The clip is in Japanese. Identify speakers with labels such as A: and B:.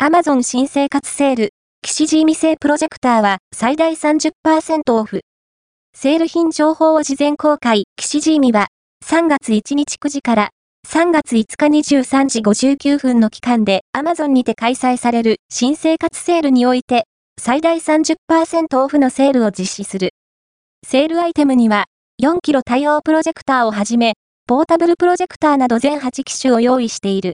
A: Amazon 新生活セール、岸ーミ製プロジェクターは最大30%オフ。セール品情報を事前公開、岸ーミは3月1日9時から3月5日23時59分の期間で Amazon にて開催される新生活セールにおいて最大30%オフのセールを実施する。セールアイテムには4キロ対応プロジェクターをはじめ、ポータブルプロジェクターなど全8機種を用意している。